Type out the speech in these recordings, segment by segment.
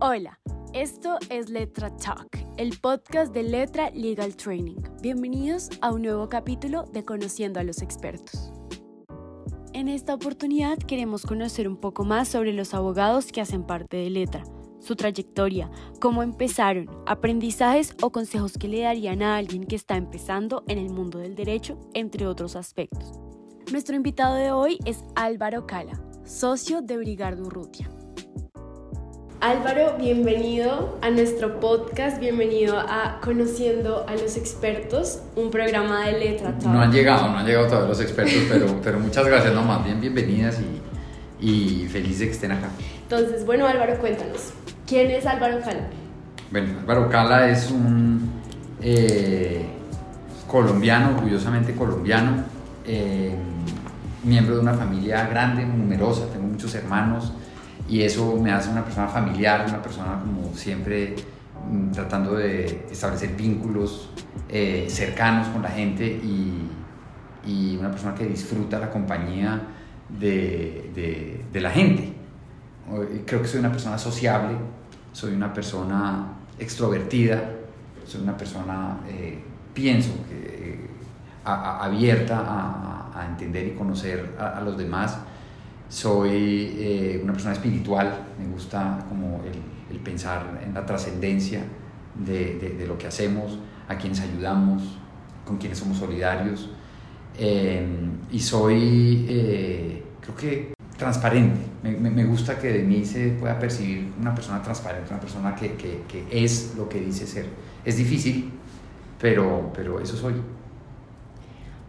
Hola, esto es Letra Talk, el podcast de Letra Legal Training. Bienvenidos a un nuevo capítulo de Conociendo a los expertos. En esta oportunidad queremos conocer un poco más sobre los abogados que hacen parte de Letra, su trayectoria, cómo empezaron, aprendizajes o consejos que le darían a alguien que está empezando en el mundo del derecho, entre otros aspectos. Nuestro invitado de hoy es Álvaro Cala, socio de Brigardo Urrutia. Álvaro, bienvenido a nuestro podcast, bienvenido a Conociendo a los Expertos, un programa de letra. No han llegado, no han llegado todos los expertos, pero, pero muchas gracias, no, más bien bienvenidas y, y feliz de que estén acá. Entonces, bueno Álvaro, cuéntanos, ¿quién es Álvaro Cala? Bueno, Álvaro Cala es un eh, colombiano, orgullosamente colombiano, eh, miembro de una familia grande, numerosa, tengo muchos hermanos y eso me hace una persona familiar, una persona como siempre mm, tratando de establecer vínculos eh, cercanos con la gente y, y, una persona que disfruta la compañía de, de, de, la gente. Creo que soy una persona sociable, soy una persona extrovertida, soy una persona, eh, pienso, que, eh, a, abierta a, a, entender y conocer a, a los demás soy eh, una persona espiritual, me gusta como el, pensar en la trascendencia de, de, lo que hacemos, a quienes ayudamos, con quienes somos solidarios. Eh, y soy, eh, creo que, transparente. Me, me, gusta que de mí se pueda percibir una persona transparente, una persona que, que, que es lo que dice ser. Es difícil, pero, pero eso soy.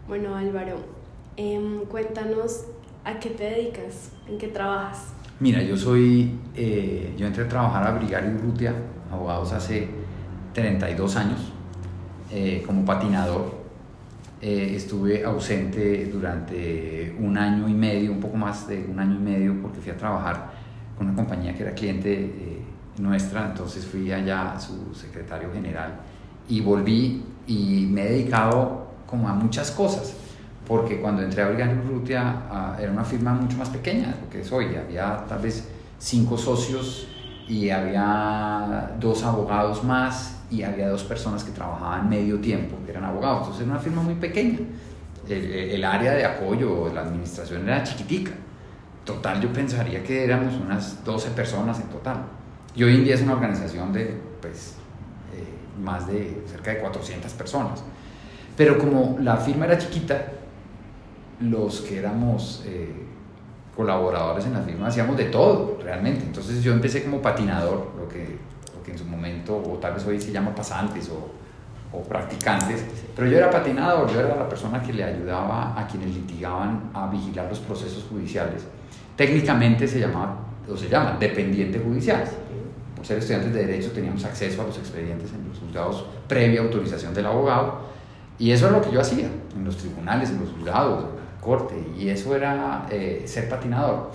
Bueno, Álvaro, eh, cuéntanos ¿A qué te dedicas? ¿En qué trabajas? Mira, yo soy, eh, yo entré a trabajar a Brigario Urrutia, abogados hace 32 años, eh, como patinador. Eh, estuve ausente durante un año y medio, un poco más de un año y medio, porque fui a trabajar con una compañía que era cliente nuestra, entonces fui allá su secretario general y volví y me he dedicado como a muchas cosas porque cuando entré a Brigario Urrutia uh, era una firma mucho más pequeña de lo que es hoy. Había tal vez cinco socios y había dos abogados más y había dos personas que trabajaban medio tiempo, que eran abogados. Entonces era una firma muy pequeña. El, el área de apoyo, la administración era chiquitica. Total, yo pensaría que éramos unas 12 personas en total. Y hoy en día es una organización de pues, eh, más de cerca de 400 personas. Pero como la firma era chiquita, los que éramos eh, colaboradores en la firma hacíamos de todo, realmente. Entonces yo empecé como patinador, lo que, lo que en su momento, o tal vez hoy se llama pasantes o, o practicantes, pero yo era patinador, yo era la persona que le ayudaba a quienes litigaban a vigilar los procesos judiciales. Técnicamente se llamaba, o se llama, dependiente judicial. Por ser estudiantes de Derecho teníamos acceso a los expedientes en los juzgados previa autorización del abogado. Y eso es lo que yo hacía en los tribunales, en los juzgados, corte y eso era eh, ser patinador.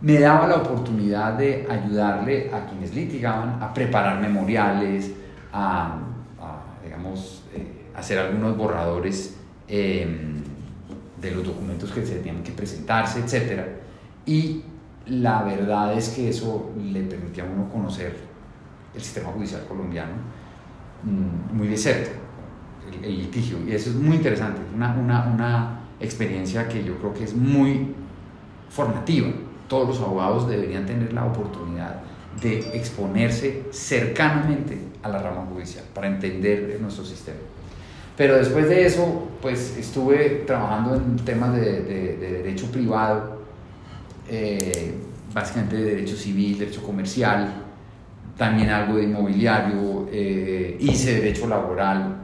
Me daba la oportunidad de ayudarle a quienes litigaban a preparar memoriales, a, a digamos, eh, hacer algunos borradores eh, de los documentos que se tenían que presentarse, etc. Y la verdad es que eso le permitía a uno conocer el sistema judicial colombiano mmm, muy de cerca, el, el, litigio, y eso es muy interesante, una, una, una experiencia que yo creo que es muy formativa. Todos los abogados deberían tener la oportunidad de exponerse cercanamente a la rama judicial para entender nuestro sistema. Pero después de eso, pues estuve trabajando en temas de, de, de derecho privado, eh, básicamente de derecho civil, derecho comercial, también algo de inmobiliario, eh, hice derecho laboral,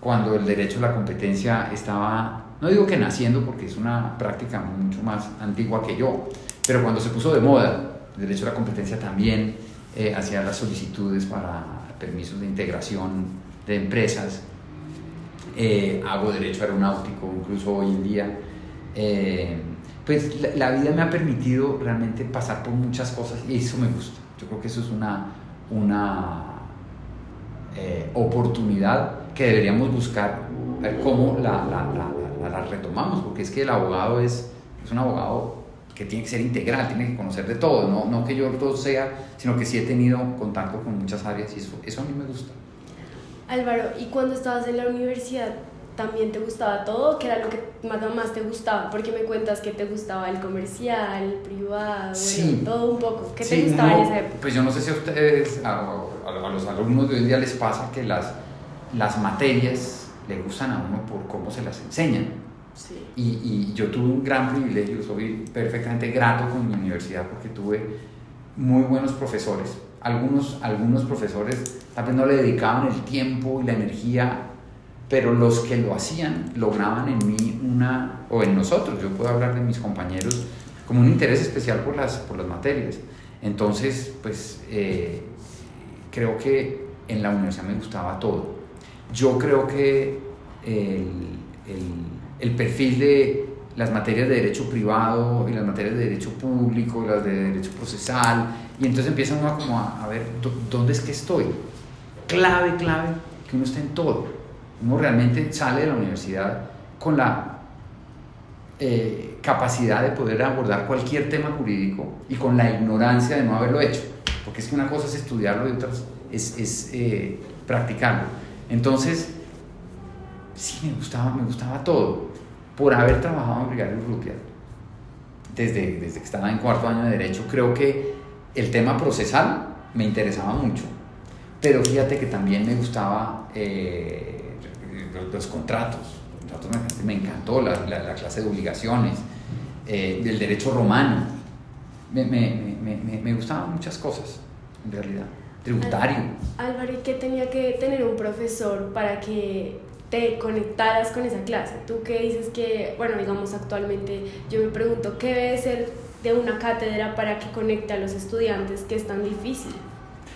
cuando el derecho a la competencia estaba no digo que naciendo porque es una práctica mucho más antigua que yo, pero cuando se puso de moda, el derecho a la competencia también eh, hacía las solicitudes para permisos de integración de empresas. Eh, hago derecho aeronáutico, incluso hoy en día. Eh, pues la, la, vida me ha permitido realmente pasar por muchas cosas y eso me gusta. Yo creo que eso es una, una oportunidad que deberíamos buscar, ver cómo la, la, la la retomamos, porque es que el abogado es, es un abogado que tiene que ser integral, tiene que conocer de todo, no, no que yo todo sea, sino que sí he tenido contacto con muchas áreas y eso, eso a mí me gusta. Álvaro, ¿y cuando estabas en la universidad también te gustaba todo? ¿Qué era lo que más, más te gustaba? Porque me cuentas que te gustaba el comercial, el privado, sí. todo un poco. ¿Qué te gustaba en esa época? Pues yo no sé si a ustedes, a, a, los alumnos de hoy día les pasa que las, las materias le gustan a uno por cómo se las enseñan. Sí. Y, y, yo tuve un gran privilegio, soy perfectamente grato con mi universidad porque tuve muy buenos profesores. Algunos, algunos profesores tal vez no le dedicaban el tiempo y la energía, pero los que lo hacían lograban en mí una, o en nosotros, yo puedo hablar de mis compañeros, como un interés especial por las, por las materias. Entonces, pues eh, creo que en la universidad me gustaba todo. Yo creo que el, el, perfil de las materias de derecho privado y las materias de derecho público, las de derecho procesal, y entonces empieza uno como a, a ver dónde es que estoy. Clave, clave, que uno esté en todo. Uno realmente sale de la universidad con la eh, capacidad de poder abordar cualquier tema jurídico y con la ignorancia de no haberlo hecho. Porque es que una cosa es estudiarlo y otra es, es eh, practicarlo. Entonces, sí me gustaba, me gustaba todo. Por haber trabajado en Brigario Urrutia, desde, desde que estaba en cuarto año de Derecho, creo que el tema procesal me interesaba mucho. Pero fíjate que también me gustaba eh, los, contratos. me, encantó la, la, la, clase de obligaciones, eh, del derecho romano. Me, me, me, me gustaban muchas cosas, en realidad. Tributario. Álvaro, ¿y qué tenía que tener un profesor para que te conectaras con esa clase. Tú que dices que, bueno, digamos actualmente yo me pregunto, ¿qué debe ser de una cátedra para que conecte a los estudiantes que es tan difícil?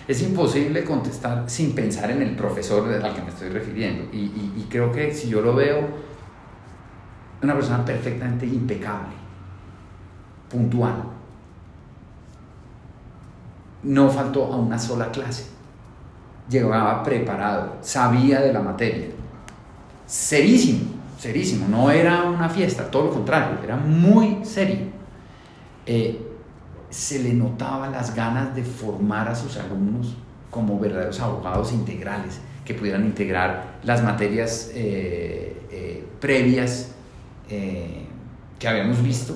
Es imposible contestar sin pensar en el profesor al que me estoy refiriendo. Y, y, y creo que si yo lo veo, una persona perfectamente impecable, puntual. No faltó a una sola clase. Llegaba preparado, sabía de la materia serísimo, serísimo, no era una fiesta, todo lo contrario, era muy serio. Eh, se le notaban las ganas de formar a sus alumnos como verdaderos abogados integrales, que pudieran integrar las materias eh, eh, previas que habíamos visto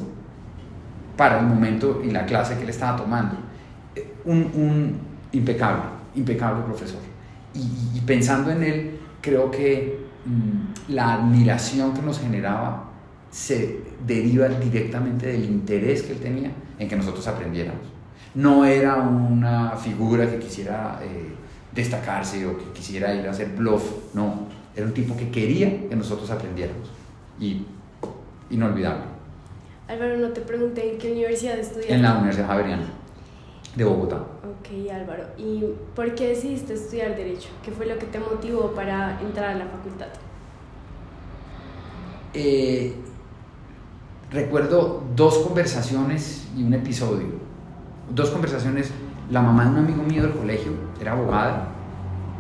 para el momento y la clase que él estaba tomando. Un, un impecable, impecable profesor. Y, y pensando en él, creo que la admiración que nos generaba se deriva directamente del interés que él tenía en que nosotros aprendiéramos. No era una figura que quisiera eh, destacarse o que quisiera ir a hacer bluff, no, era un tipo que quería que nosotros aprendiéramos y inolvidable. Álvaro, no te pregunté en qué universidad estudiaste. En la Universidad Javeriana de Bogotá. Ok, Álvaro. ¿Y por qué decidiste estudiar Derecho? ¿Qué fue lo que te motivó para entrar a la facultad? Eh, recuerdo dos conversaciones y un episodio. Dos conversaciones. La mamá de un amigo mío del colegio era abogada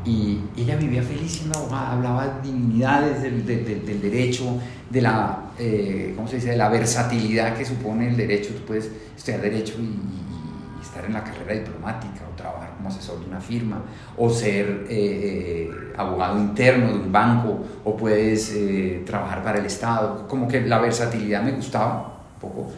y ella vivía feliz siendo abogada, hablaba divinidades del, del, del derecho, de la, eh, ¿cómo se dice? de la versatilidad que supone el derecho. Tú puedes estudiar derecho y, y estar en la carrera diplomática o trabajar como asesor de una firma o ser eh, eh, abogado interno de un banco o puedes eh, trabajar para el Estado. Como que la versatilidad me gustaba un poco.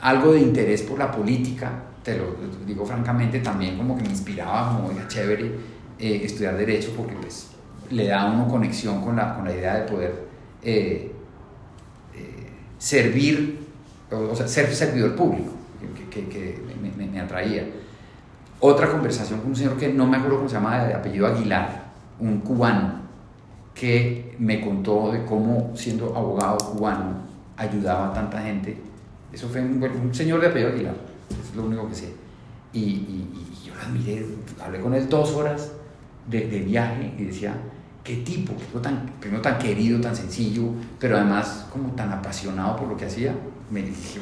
algo de interés por la política, te lo digo francamente, también como que me inspiraba, como era chévere estudiar derecho porque pues le da a uno conexión con la, con la idea de poder servir o sea, ser servidor público, que, que, que me, me, atraía. Otra conversación con un señor que no me acuerdo cómo se llama, de apellido Aguilar, un cubano, que me contó de cómo, siendo abogado cubano, ayudaba a tanta gente. Eso fue un, un señor de apellido Aguilar, es lo único que sé. Y, y, y yo lo admiré, hablé con él dos horas de, de viaje y decía, qué tipo, qué tipo tan, primero tan querido, tan sencillo, pero además como tan apasionado por lo que hacía, me dije,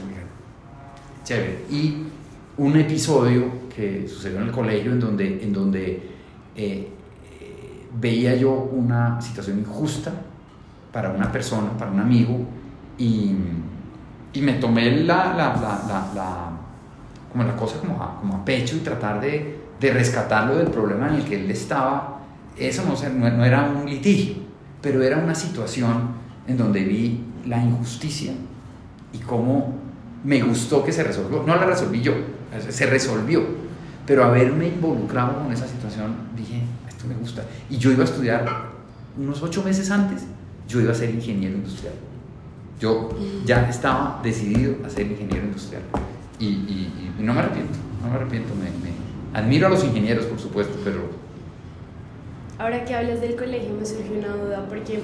chévere. Y un episodio que sucedió en el colegio en donde, en donde eh, veía yo una situación injusta para una persona, para un amigo, y, y me tomé la, la, la, la, como la cosa como a, como a pecho y tratar de, de, rescatarlo del problema en el que él estaba. Eso no, no, no era un litigio, pero era una situación en donde vi la injusticia y cómo me gustó que se resolvió. No la resolví yo, se resolvió. Pero haberme involucrado con esa situación, dije, esto me gusta. Y yo iba a estudiar unos ocho meses antes, yo iba a ser ingeniero industrial. Yo ya estaba decidido a ser ingeniero industrial. Y, y, no me arrepiento, no me arrepiento. Me, me, admiro a los ingenieros, por supuesto, pero... Ahora que hablas del colegio me surgió una duda, porque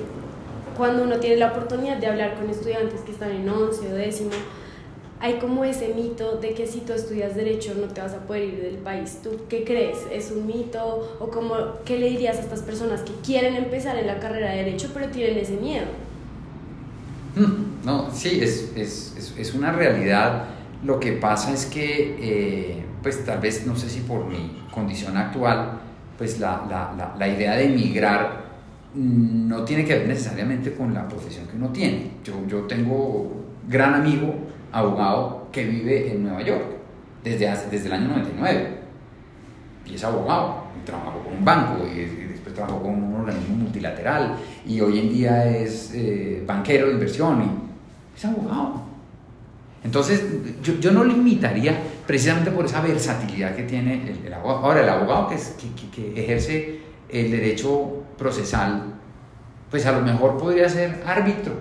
cuando uno tiene la oportunidad de hablar con estudiantes que están en 11 o décimo, hay como ese mito de que si tú estudias derecho no te vas a poder ir del país. ¿Tú qué crees? ¿Es un mito? ¿O como, qué le dirías a estas personas que quieren empezar en la carrera de derecho pero tienen ese miedo? Mm, no, sí, es, es, es, una realidad. Lo que pasa es que, eh, pues tal vez, no sé si por mi condición actual, pues la, la, la idea de emigrar no tiene que ver necesariamente con la profesión que uno tiene. Yo, yo tengo gran amigo, abogado, que vive en Nueva York desde, desde el año 99. Y es abogado, y trabajó con un banco, y, después trabajó con un organismo multilateral, y hoy en día es eh, banquero de inversión, y es abogado. Entonces, yo, yo, no limitaría precisamente por esa versatilidad que tiene el, abogado. Ahora, el abogado que, que, que ejerce el derecho procesal, pues a lo mejor podría ser árbitro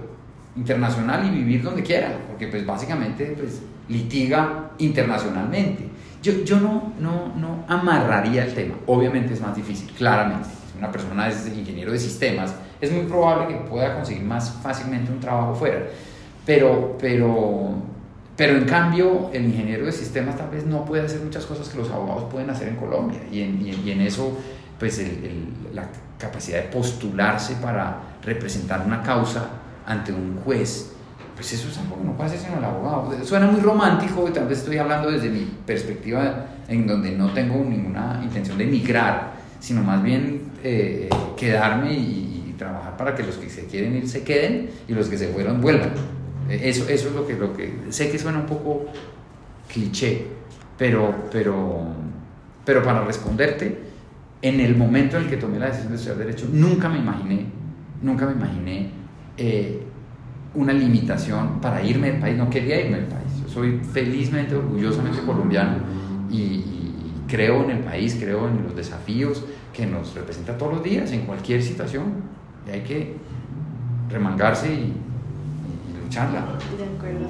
internacional y vivir donde quiera, porque pues básicamente pues litiga internacionalmente. Yo, yo no, no, no amarraría el tema, obviamente es más difícil, claramente. Si una persona es ingeniero de sistemas, es muy probable que pueda conseguir más fácilmente un trabajo fuera, pero, pero, pero en cambio el ingeniero de sistemas tal vez no puede hacer muchas cosas que los abogados pueden hacer en Colombia y en, y en eso pues la capacidad de postularse para representar una causa ante un juez, pues eso es algo que no puede hacer sino el abogado. Suena muy romántico y tal vez estoy hablando desde mi perspectiva en donde no tengo ninguna intención de emigrar, sino más bien eh, quedarme y, trabajar para que los que se quieren ir se queden y los que se fueron vuelvan. Eso, eso es lo que, lo que sé que suena un poco cliché, pero, pero, pero para responderte, en el momento en el que tomé la decisión de estudiar Derecho, nunca me imaginé, nunca me imaginé eh, una limitación para irme del país. No quería irme del país. Yo soy felizmente, orgullosamente colombiano y, creo en el país, creo en los desafíos que nos representa todos los días, en cualquier situación. Y hay que remangarse y, y lucharla. De acuerdo.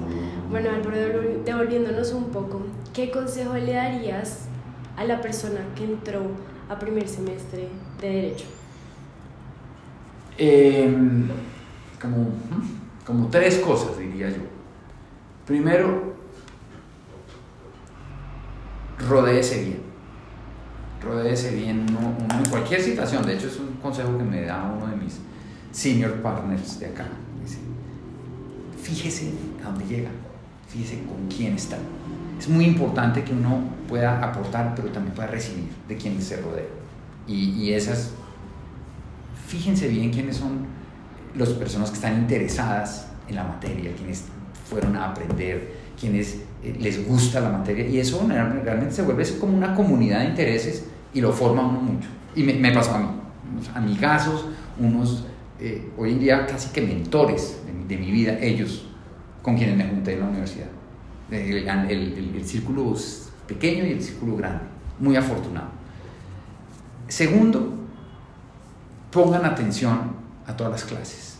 Bueno, Álvaro, devolviéndonos un poco, ¿qué consejo le darías a la persona que entró a primer semestre de Derecho? Em, como, como tres cosas, diría yo. Primero, rodéese bien. Rodéese bien en cualquier situación. De hecho, es un consejo que me da uno de mis senior partners de acá. Fíjese a dónde llega, fíjese con quién está es muy importante que uno pueda aportar, pero también pueda recibir de quienes se rodea. Y, y esas, fíjense bien quiénes son las personas que están interesadas en la materia, quienes fueron a aprender, quienes eh, les gusta la materia. Y eso realmente se vuelve como una comunidad de intereses y lo forma uno mucho. Y me, me pasó a mí, unos amigazos, unos, eh, hoy en día casi que mentores de, de mi vida, ellos con quienes me junté en la universidad el, el, círculo pequeño y el círculo grande. Muy afortunado. Segundo, pongan atención a todas las clases.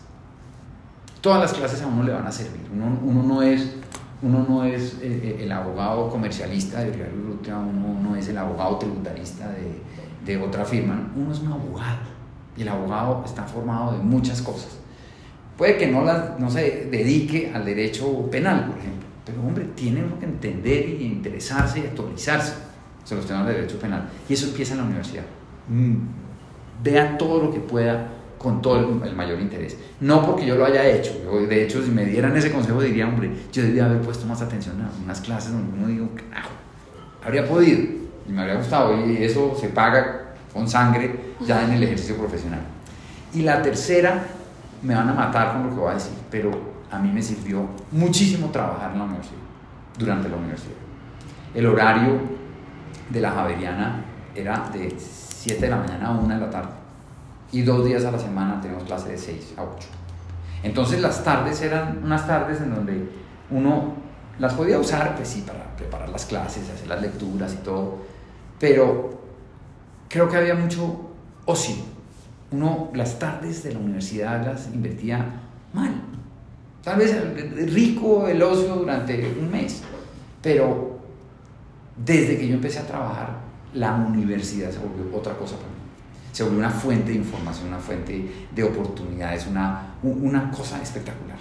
Todas las clases a uno le van a servir. Uno, uno no es, uno no es eh, eh, el, abogado comercialista de Real uno no es el abogado tributarista de, de otra firma. Uno es un abogado. Y el abogado está formado de muchas cosas. Puede que no, las, no se dedique al derecho penal, por ejemplo pero hombre, tiene uno que entender y interesarse y actualizarse sobre los temas de derecho penal. Y eso empieza en la universidad. Mm. Vea todo lo que pueda con todo el, mayor interés. No porque yo lo haya hecho. de hecho, si me dieran ese consejo, diría, hombre, yo debía haber puesto más atención a unas clases donde uno digo, carajo, habría podido y me habría gustado. Y eso se paga con sangre ya en el ejercicio profesional. Y la tercera, me van a matar con lo que voy a decir, pero a mí me sirvió muchísimo trabajar en la universidad, durante la universidad. El horario de la Javeriana era de 7 de la mañana a 1 de la tarde. Y dos días a la semana tenemos clase de 6 a 8. Entonces las tardes eran unas tardes en donde uno las podía usar, pues sí, para preparar las clases, hacer las lecturas y todo, pero creo que había mucho ocio. Uno las tardes de la universidad las invertía mal. Tal vez rico el ocio durante un mes, pero desde que yo empecé a trabajar, la universidad se volvió otra cosa para mí. Se volvió una fuente de información, una fuente de oportunidades, una, una cosa espectacular.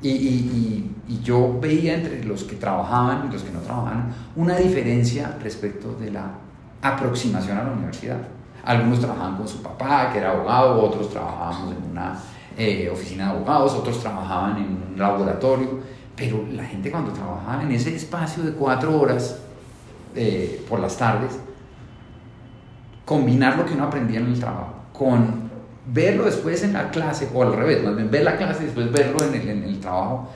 Y, y, y, yo veía entre los que trabajaban y los que no trabajaban una diferencia respecto de la aproximación a la universidad. Algunos trabajaban con su papá, que era abogado, otros trabajábamos en una eh, oficina de abogados, otros trabajaban en un laboratorio, pero la gente cuando trabajaba en ese espacio de cuatro horas eh, por las tardes, combinar lo que uno aprendía en el trabajo con verlo después en la clase, o al revés, más bien ver la clase y después verlo en el, en el trabajo,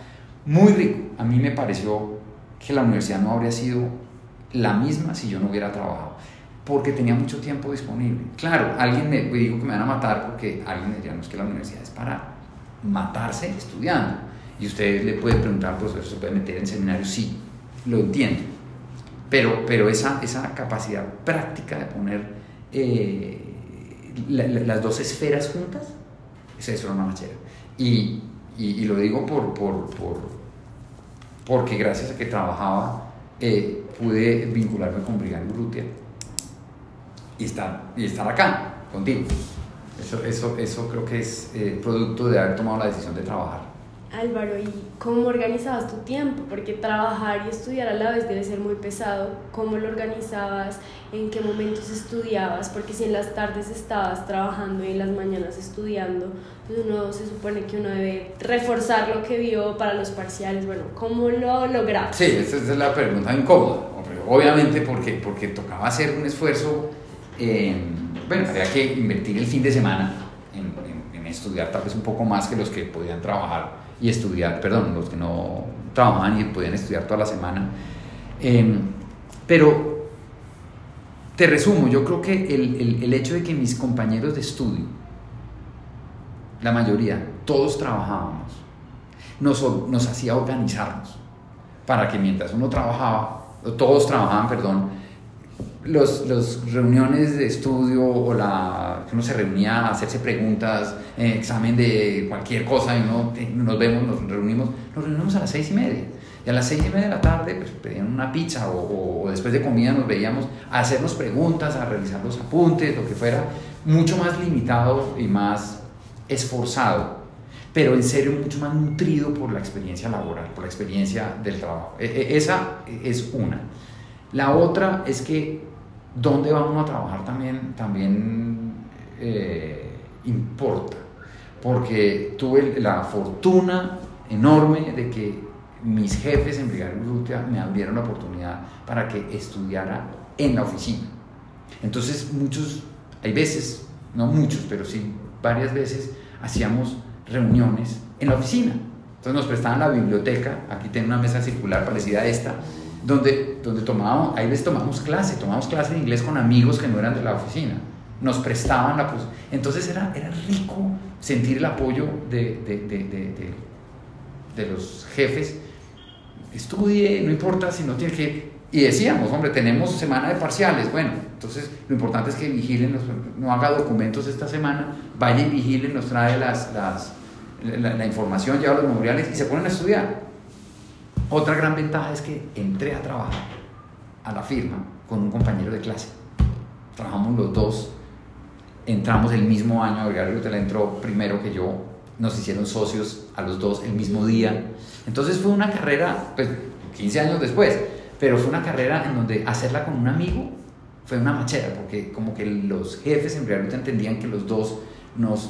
muy rico. A mí me pareció que la universidad no habría sido la misma si yo no hubiera trabajado, porque tenía mucho tiempo disponible. Claro, alguien me dijo que me van a matar porque alguien me decía, no es que la universidad es para matarse estudiando. Y usted le puede preguntar, pues ¿se puede meter en seminario? Sí, lo entiendo. Pero, pero esa, esa capacidad práctica de poner eh, las dos esferas juntas, eso es una machera. Y, y, lo digo por, por, por, porque gracias a que trabajaba eh, pude vincularme con Brigada Urrutia y estar, y estar acá contigo. Eso, eso, eso creo que es eh, producto de haber tomado la decisión de trabajar. Álvaro, ¿y cómo organizabas tu tiempo? Porque trabajar y estudiar a la vez debe ser muy pesado. ¿Cómo lo organizabas? ¿En qué momentos estudiabas? Porque si en las tardes estabas trabajando y en las mañanas estudiando, pues uno se supone que uno debe reforzar lo que vio para los parciales. Bueno, ¿cómo lo lograbas? Sí, esa es la pregunta incómoda. Obviamente porque, porque tocaba hacer un esfuerzo, bueno, había que invertir el fin de semana en, estudiar tal vez un poco más que los que podían trabajar y estudiar, perdón, los que no trabajaban y podían estudiar toda la semana. Em, pero te resumo, yo creo que el, el, el, hecho de que mis compañeros de estudio, la mayoría, todos trabajábamos, nos, nos hacía organizarnos para que mientras uno trabajaba, todos trabajaban, perdón, los, los, reuniones de estudio o la uno se reunía a hacerse preguntas, eh, examen de cualquier cosa y no, nos vemos, nos reunimos, nos reunimos a las seis y media. Y a las seis y media de la tarde pues, pedían una pizza o, o, después de comida nos veíamos a hacernos preguntas, a revisar los apuntes, lo que fuera, mucho más limitado y más esforzado, pero en serio mucho más nutrido por la experiencia laboral, por la experiencia del trabajo. E, e, esa es una. La otra es que dónde vamos a trabajar también, también eh, importa, porque tuve la fortuna enorme de que mis jefes en Brigada Urrutia me abrieron la oportunidad para que estudiara en la oficina. Entonces muchos, hay veces, no muchos, pero sí varias veces hacíamos reuniones en la oficina. Entonces nos prestaban la biblioteca, aquí tengo una mesa circular parecida a esta, donde, donde tomábamos, ahí les tomamos clase, tomamos clase de inglés con amigos que no eran de la oficina, nos prestaban la... Entonces era, era rico sentir el apoyo de, de, de, de los jefes. Estudie, no importa si no tiene que... Y decíamos, hombre, tenemos semana de parciales. Bueno, entonces lo importante es que vigilen, no haga documentos esta semana, vaya y vigilen, nos trae las, las, la, la información, lleva los memoriales y se ponen a estudiar. Otra gran ventaja es que entré a trabajar a la firma con un compañero de clase. Trabajamos los dos, entramos el mismo año, Gabriel entró primero que yo, nos hicieron socios a los dos el mismo día. Entonces fue una carrera, pues 15 años después, pero fue una carrera en donde hacerla con un amigo fue una machera, porque como que los jefes en realidad entendían que los dos nos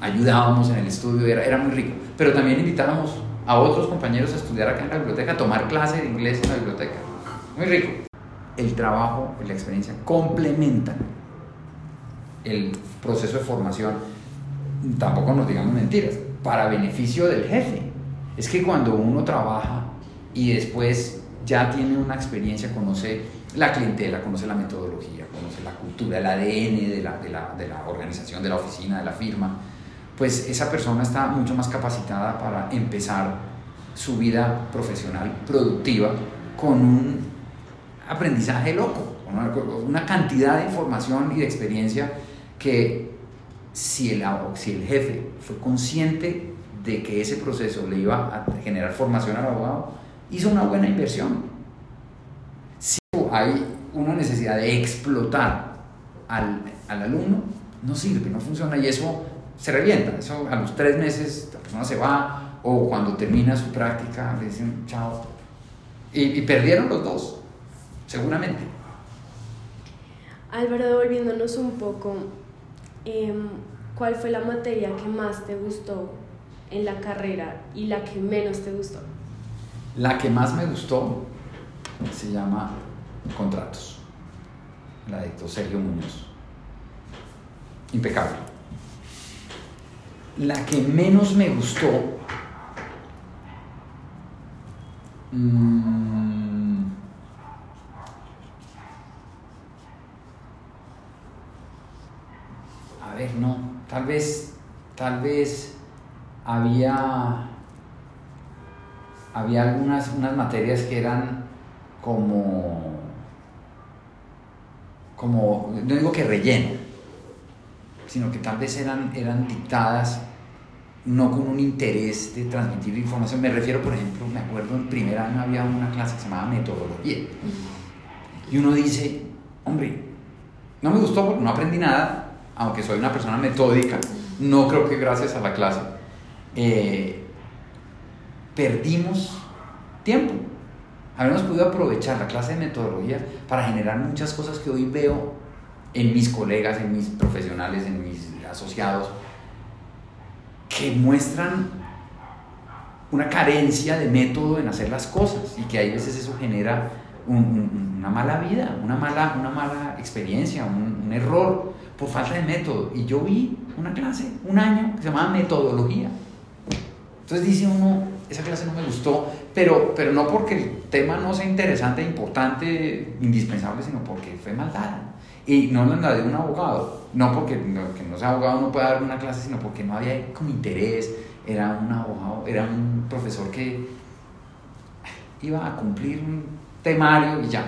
ayudábamos en el estudio, era, era muy rico, pero también invitábamos a otros compañeros a estudiar acá en la biblioteca, a tomar clase de inglés en la biblioteca. Muy rico. El trabajo y la experiencia complementan el proceso de formación. Tampoco nos digamos mentiras. para beneficio del jefe. Es que cuando uno trabaja y después ya tiene una experiencia, conoce la clientela, conoce la metodología, conoce la cultura, el ADN de la, de la, de la organización, de la oficina, de la firma, pues esa persona está mucho más capacitada para empezar su vida profesional productiva con un aprendizaje loco, una cantidad de información y de experiencia que si el, si el jefe fue consciente de que ese proceso le iba a generar formación al abogado, hizo una buena inversión. Si hay una necesidad de explotar al, al alumno, no sirve, no funciona y eso se revienta. Eso a los tres meses la persona se va o cuando termina su práctica le dicen chao. Y, perdieron los dos, seguramente. Álvaro, volviéndonos un poco, em, ¿cuál fue la materia que más te gustó en la carrera y la que menos te gustó? La que más me gustó se llama Contratos. La dictó Sergio Muñoz. Impecable. La que menos me gustó mm, a ver, no, tal vez, tal vez había, había algunas unas materias que eran como, como, no digo que relleno, sino que tal vez eran, eran dictadas no con un interés de transmitir información. Me refiero, por ejemplo, me acuerdo en primer año había una clase que se llamaba metodología. Y uno dice, hombre, no me gustó porque no aprendí nada, aunque soy una persona metódica, no creo que gracias a la clase. Eh, perdimos tiempo. Habíamos podido aprovechar la clase de metodología para generar muchas cosas que hoy veo en mis colegas, en mis profesionales, en mis asociados, que muestran una carencia de método en hacer las cosas y que hay veces eso genera una mala vida, una mala, una mala experiencia, un, un, error por falta de método. Y yo vi una clase, un año, que se llamaba metodología. Entonces dice uno, esa clase no me gustó, pero, pero no porque el tema no sea interesante, importante, indispensable, sino porque fue mal dada. Y no la de un abogado, no porque no, que no sea abogado no pueda dar una clase, sino porque no había como interés, era un abogado, era un profesor que iba a cumplir un temario y ya.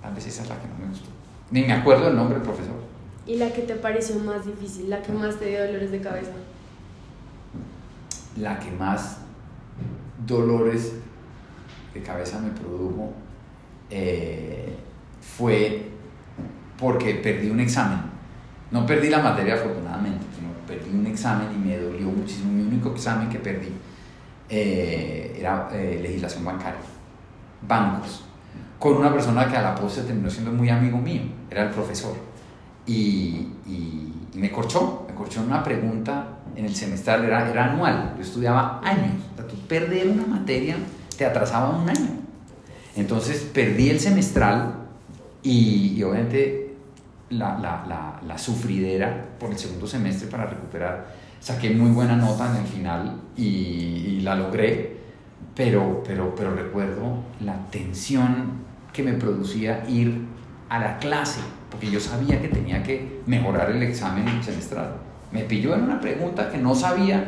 Tal vez esa es la que no me gustó. Ni me acuerdo el nombre del profesor. ¿Y la que te pareció más difícil, la que más te dio dolores de cabeza? La que más dolores de cabeza me produjo eh, fue porque perdí un examen. No perdí la materia afortunadamente, sino perdí un examen y me dolió muchísimo. Mi único examen que perdí eh, era eh, legislación bancaria, bancos, con una persona que a la postre terminó siendo muy amigo mío, era el profesor. Y, y, me corchó, me corchó una pregunta en el semestral, era, era anual, yo estudiaba años. O sea, tú perder una materia te atrasaba un año. Entonces perdí el semestral y, y obviamente la, la, la, sufridera por el segundo semestre para recuperar. Saqué muy buena nota en el final y, la logré, pero, pero, pero recuerdo la tensión que me producía ir a la clase, porque yo sabía que tenía que mejorar el examen semestral. Me pilló en una pregunta que no sabía,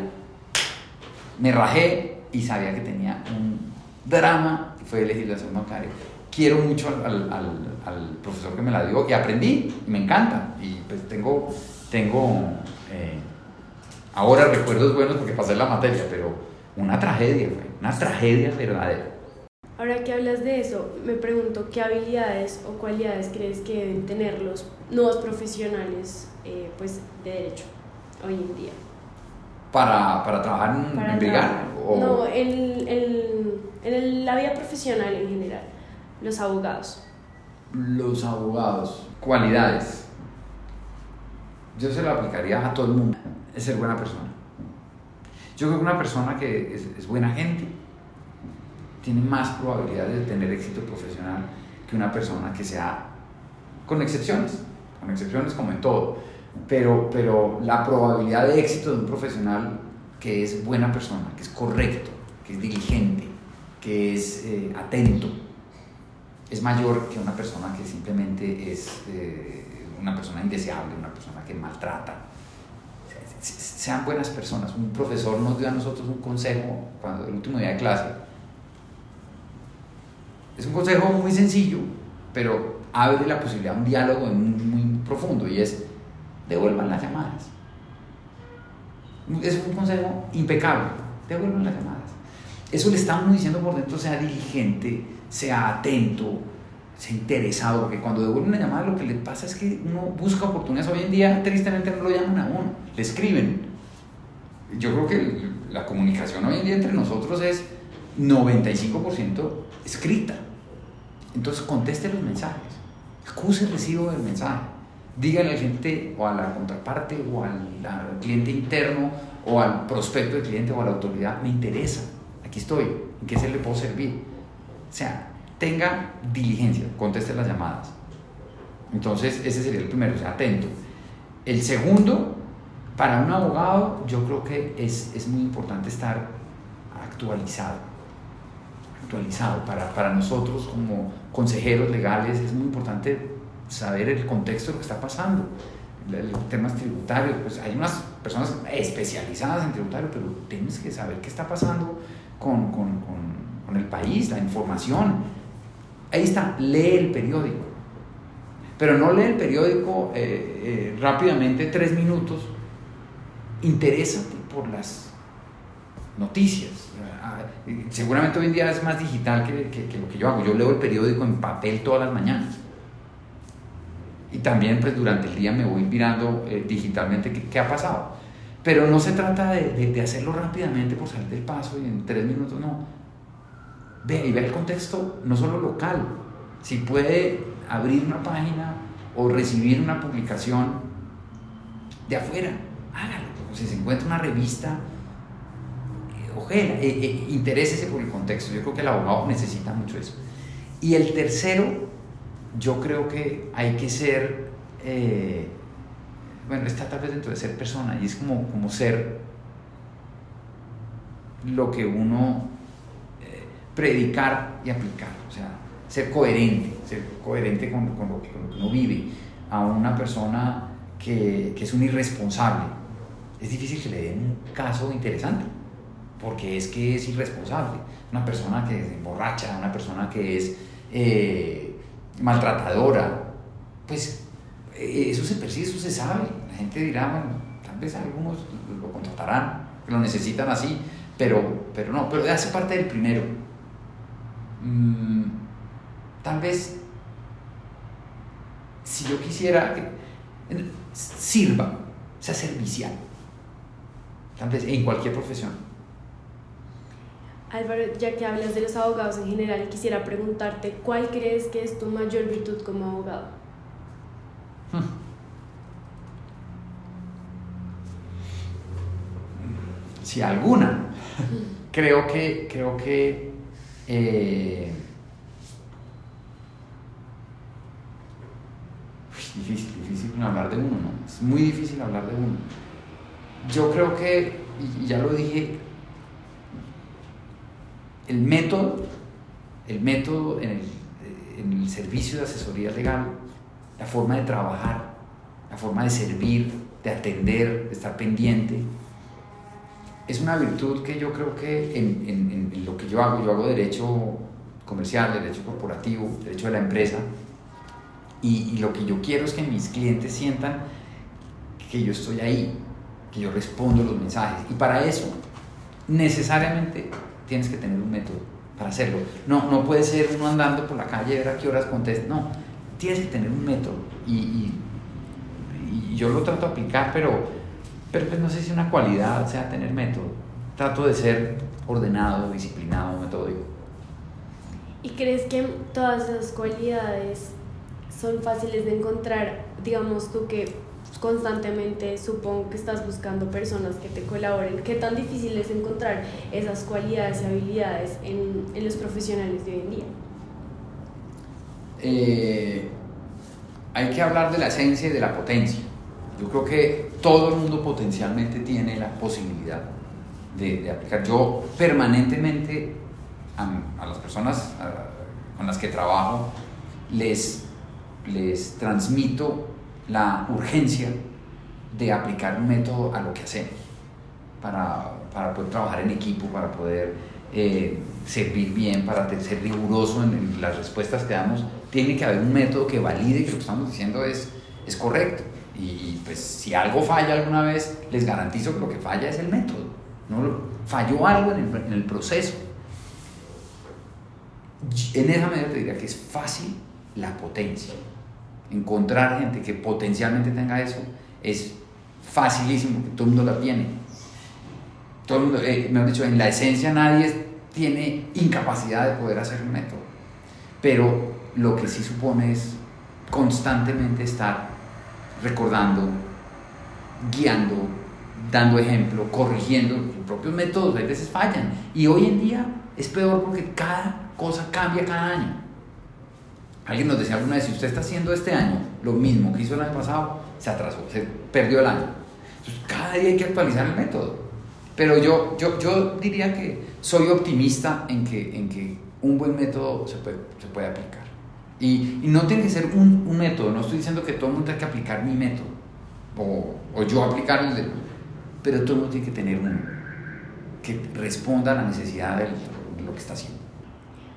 me rajé y sabía que tenía un drama, que fue legislación bancaria quiero mucho al, profesor que me la dio y aprendí, me encanta. Y pues tengo, tengo eh, ahora recuerdos buenos porque pasé la materia, pero una tragedia, una tragedia verdadera. Ahora que hablas de eso, me pregunto qué habilidades o cualidades crees que deben tener los nuevos profesionales eh, pues, de derecho hoy en día. ¿Para, para trabajar en, para O... No, en, en, en la vida profesional en general los abogados? Los abogados, cualidades. Yo se lo aplicaría a todo el mundo, es ser buena persona. Yo creo que una persona que es, buena gente tiene más probabilidades de tener éxito profesional que una persona que sea, con excepciones, con excepciones como en todo, pero, pero la probabilidad de éxito de un profesional que es buena persona, que es correcto, que es diligente, que es eh, atento, es mayor que una persona que simplemente es eh, una persona indeseable, una persona que maltrata. Sean buenas personas. Un profesor nos dio a nosotros un consejo cuando el último día de clase. Es un consejo muy sencillo, pero abre la posibilidad de un diálogo muy, muy profundo y es devuelvan las llamadas. Es un consejo impecable, devuelvan las llamadas. Eso le estamos diciendo por dentro, sea diligente, sea atento, sea interesado, porque cuando devuelve una llamada lo que le pasa es que uno busca oportunidades. Hoy en día, tristemente, no lo llaman a uno, le escriben. Yo creo que la comunicación hoy en día entre nosotros es 95% escrita. Entonces, conteste los mensajes, acuse el recibo del mensaje, dígale al gente o a la contraparte o al, cliente interno o al prospecto del cliente o a la autoridad, me interesa aquí estoy, ¿en qué se le puedo servir? O sea, tenga diligencia, conteste las llamadas. Entonces, ese sería el primero, sea atento. El segundo, para un abogado, yo creo que es, es muy importante estar actualizado. Actualizado. Para, para nosotros, como consejeros legales, es muy importante saber el contexto de lo que está pasando. Los temas tributarios, pues hay unas personas especializadas en tributario, pero tienes que saber qué está pasando con, con, con, el país, la información. Ahí está, lee el periódico. Pero no lee el periódico eh, eh, rápidamente, tres minutos. Interésate por las noticias. Ah, seguramente hoy en día es más digital que, que, lo que yo hago. Yo leo el periódico en papel todas las mañanas. Y también pues durante el día me voy mirando eh, digitalmente qué, qué ha pasado. Pero no se trata de, hacerlo rápidamente por salir del paso y en tres minutos, no. Ve y ve el contexto, no solo local. Si puede abrir una página o recibir una publicación de afuera, hágalo. Si se encuentra una revista, eh, ojera, eh, eh, interésese por el contexto. Yo creo que el abogado necesita mucho eso. Y el tercero, yo creo que hay que ser bueno, está tal vez dentro de ser persona y es como, como ser lo que uno eh, predicar y aplicar, o sea, ser coherente, ser coherente con, con, lo, que, uno vive. A una persona que, que, es un irresponsable, es difícil que le den un caso interesante, porque es que es irresponsable. Una persona que es borracha, una persona que es eh, maltratadora, pues eh, eso se percibe, eso se sabe. La gente dirá, bueno, tal vez algunos lo contratarán, lo necesitan así, pero, pero no, pero hace parte del primero. Mm, tal vez, si yo quisiera sirva, sea servicial, tal vez en cualquier profesión. Álvaro, ya que hablas de los abogados en general, quisiera preguntarte, ¿cuál crees que es tu mayor virtud como abogado? Si alguna, creo que, creo que eh, difícil, difícil hablar de uno, ¿no? Es muy difícil hablar de uno. Yo creo que, y ya lo dije, el método, el método en el, servicio de asesoría legal la forma de trabajar, la forma de servir, de atender, de estar pendiente. Es una virtud que yo creo que en, lo que yo hago, yo hago derecho comercial, derecho corporativo, derecho de la empresa, y, lo que yo quiero es que mis clientes sientan que yo estoy ahí, que yo respondo los mensajes. Y para eso, necesariamente tienes que tener un método para hacerlo. No, no puede ser uno andando por la calle, ver a qué horas contesta. No, tienes que tener un método y, yo lo trato de aplicar, pero, pero pues no sé si una cualidad sea tener método. Trato de ser ordenado, disciplinado, metódico. ¿Y crees que todas esas cualidades son fáciles de encontrar? Digamos tú que constantemente supongo que estás buscando personas que te colaboren. ¿Qué tan difícil es encontrar esas cualidades y habilidades en, en los profesionales de hoy en día? Eh, hay que hablar de la esencia y de la potencia. Yo creo que todo el mundo potencialmente tiene la posibilidad de, aplicar. Yo permanentemente a, las personas con las que trabajo les, les transmito la urgencia de aplicar un método a lo que hacemos para, para poder trabajar en equipo, para poder eh, servir bien, para ser riguroso en, las respuestas que damos. Tiene que haber un método que valide que lo que estamos diciendo es, es correcto. Y pues si algo falla alguna vez, les garantizo que lo que falla es el método. ¿no? Falló algo en el, en el proceso. En esa medida te diría que es fácil la potencia. Encontrar gente que potencialmente tenga eso es facilísimo, porque todo el mundo la tiene. Todo el mundo, eh, me han dicho, en la esencia nadie tiene incapacidad de poder hacer un método. Pero lo que sí supone es constantemente estar recordando, guiando, dando ejemplo, corrigiendo. Los propios métodos a veces fallan. Y hoy en día es peor porque cada cosa cambia cada año. Alguien nos decía alguna vez, si usted está haciendo este año lo mismo que hizo el año pasado, se atrasó, se perdió el año. Entonces, cada día hay que actualizar el método. Pero yo, yo, yo diría que soy optimista en que, en que un buen método se puede, se puede aplicar. Y, y, no tiene que ser un, un, método, no estoy diciendo que todo el mundo tenga que aplicar mi método, o, o yo aplicar el de, pero todo el mundo tiene que tener uno que responda a la necesidad de lo que está haciendo.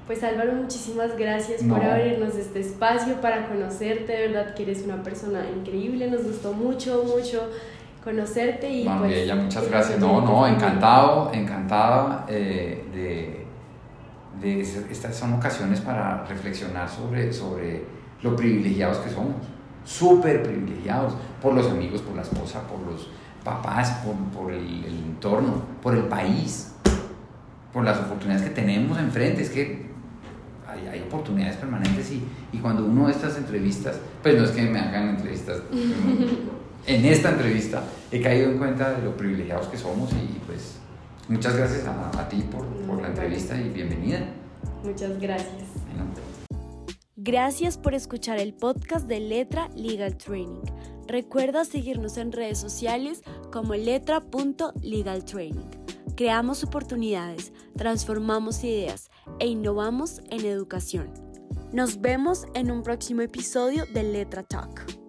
Pues Álvaro, muchísimas gracias por abrirnos este espacio para conocerte, de verdad que eres una persona increíble, nos gustó mucho, mucho conocerte y bueno, pues, ella, muchas gracias. No, no, encantado, encantada eh, de, de, estas son ocasiones para reflexionar sobre, sobre lo privilegiados que somos, súper privilegiados por los amigos, por la esposa, por los papás, por, por el, el entorno, por el país, por las oportunidades que tenemos enfrente. Es que hay, oportunidades permanentes y, y, cuando uno de estas entrevistas, pues no es que me hagan entrevistas, en esta entrevista he caído en cuenta de lo privilegiados que somos y pues muchas gracias a, a ti por, por, la entrevista y bienvenida. Muchas gracias. Gracias por escuchar el podcast de Letra Legal Training. Recuerda seguirnos en redes sociales como letra.legaltraining. Creamos oportunidades, transformamos ideas e innovamos en educación. Nos vemos en un próximo episodio de Letra Talk.